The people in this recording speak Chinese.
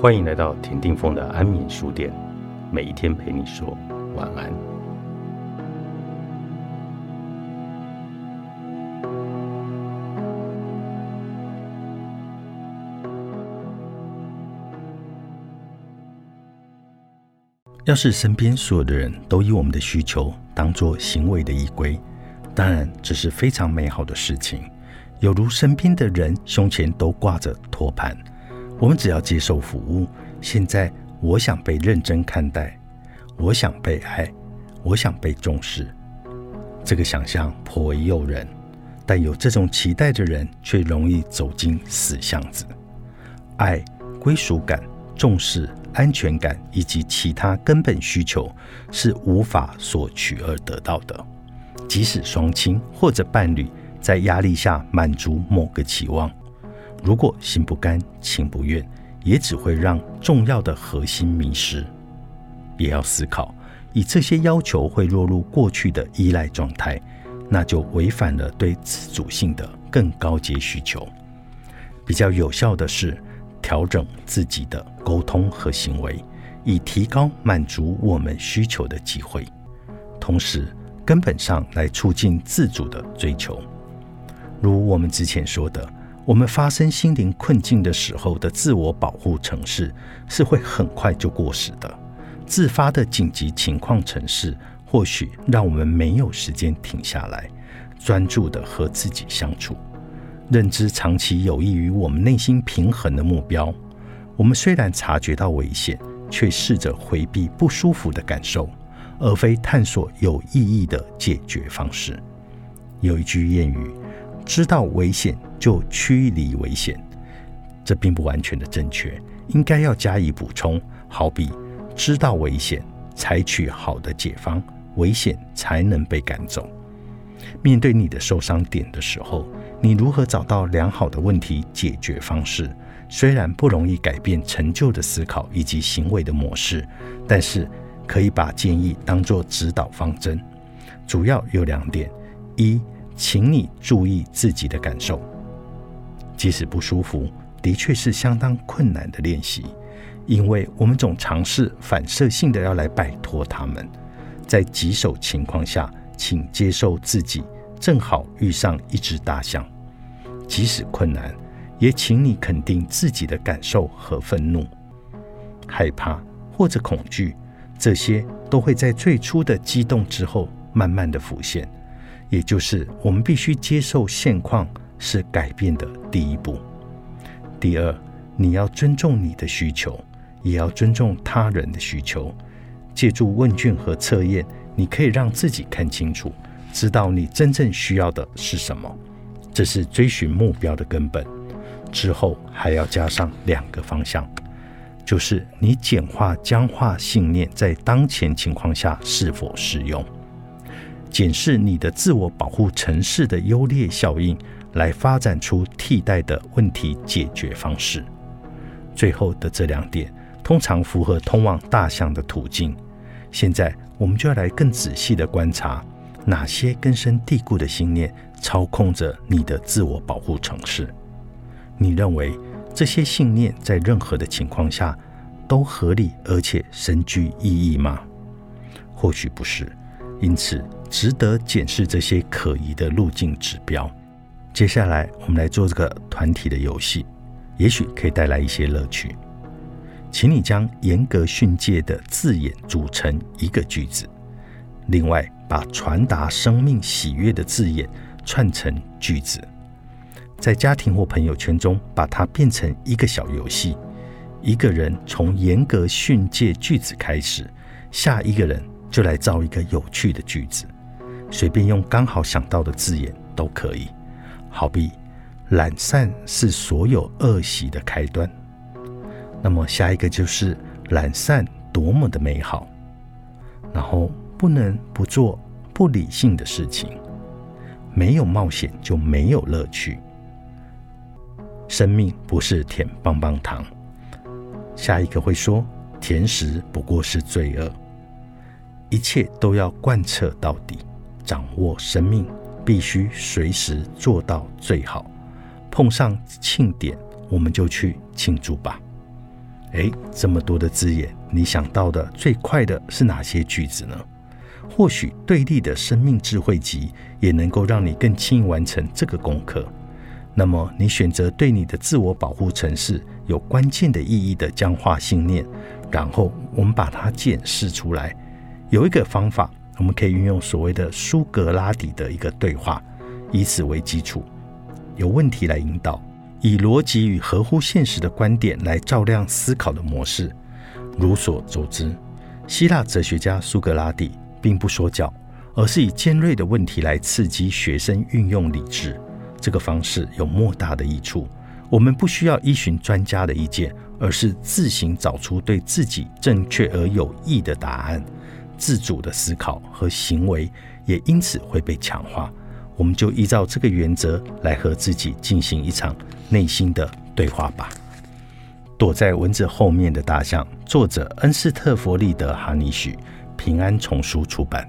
欢迎来到田定峰的安眠书店，每一天陪你说晚安。要是身边所有的人都以我们的需求当做行为的依归，当然这是非常美好的事情。有如身边的人胸前都挂着托盘。我们只要接受服务。现在，我想被认真看待，我想被爱，我想被重视。这个想象颇为诱人，但有这种期待的人却容易走进死巷子。爱、归属感、重视、安全感以及其他根本需求是无法索取而得到的。即使双亲或者伴侣在压力下满足某个期望。如果心不甘情不愿，也只会让重要的核心迷失。也要思考，以这些要求会落入过去的依赖状态，那就违反了对自主性的更高阶需求。比较有效的是调整自己的沟通和行为，以提高满足我们需求的机会，同时根本上来促进自主的追求。如我们之前说的。我们发生心灵困境的时候的自我保护程式是会很快就过时的。自发的紧急情况程式或许让我们没有时间停下来，专注的和自己相处，认知长期有益于我们内心平衡的目标。我们虽然察觉到危险，却试着回避不舒服的感受，而非探索有意义的解决方式。有一句谚语。知道危险就驱离危险，这并不完全的正确，应该要加以补充。好比知道危险，采取好的解方，危险才能被赶走。面对你的受伤点的时候，你如何找到良好的问题解决方式？虽然不容易改变陈旧的思考以及行为的模式，但是可以把建议当作指导方针。主要有两点：一。请你注意自己的感受，即使不舒服，的确是相当困难的练习，因为我们总尝试反射性的要来摆脱他们。在棘手情况下，请接受自己正好遇上一只大象，即使困难，也请你肯定自己的感受和愤怒、害怕或者恐惧，这些都会在最初的激动之后慢慢的浮现。也就是我们必须接受现况是改变的第一步。第二，你要尊重你的需求，也要尊重他人的需求。借助问卷和测验，你可以让自己看清楚，知道你真正需要的是什么。这是追寻目标的根本。之后还要加上两个方向，就是你简化僵化信念在当前情况下是否适用。检视你的自我保护城市的优劣效应，来发展出替代的问题解决方式。最后的这两点通常符合通往大象的途径。现在我们就要来更仔细的观察，哪些根深蒂固的信念操控着你的自我保护城市。你认为这些信念在任何的情况下都合理而且深具意义吗？或许不是。因此。值得检视这些可疑的路径指标。接下来，我们来做这个团体的游戏，也许可以带来一些乐趣。请你将严格训诫的字眼组成一个句子，另外把传达生命喜悦的字眼串成句子。在家庭或朋友圈中，把它变成一个小游戏。一个人从严格训诫句子开始，下一个人就来造一个有趣的句子。随便用刚好想到的字眼都可以，好比懒散是所有恶习的开端。那么下一个就是懒散多么的美好，然后不能不做不理性的事情，没有冒险就没有乐趣。生命不是舔棒棒糖，下一个会说甜食不过是罪恶，一切都要贯彻到底。掌握生命，必须随时做到最好。碰上庆典，我们就去庆祝吧。诶，这么多的字眼，你想到的最快的是哪些句子呢？或许对立的生命智慧集也能够让你更轻易完成这个功课。那么，你选择对你的自我保护程式有关键的意义的僵化信念，然后我们把它检视出来。有一个方法，我们可以运用所谓的苏格拉底的一个对话，以此为基础，有问题来引导，以逻辑与合乎现实的观点来照亮思考的模式。如所周知，希腊哲学家苏格拉底并不说教，而是以尖锐的问题来刺激学生运用理智。这个方式有莫大的益处。我们不需要依循专家的意见，而是自行找出对自己正确而有益的答案。自主的思考和行为也因此会被强化。我们就依照这个原则来和自己进行一场内心的对话吧。躲在蚊子后面的大象，作者恩斯特·弗利德·哈尼许，平安丛书出版。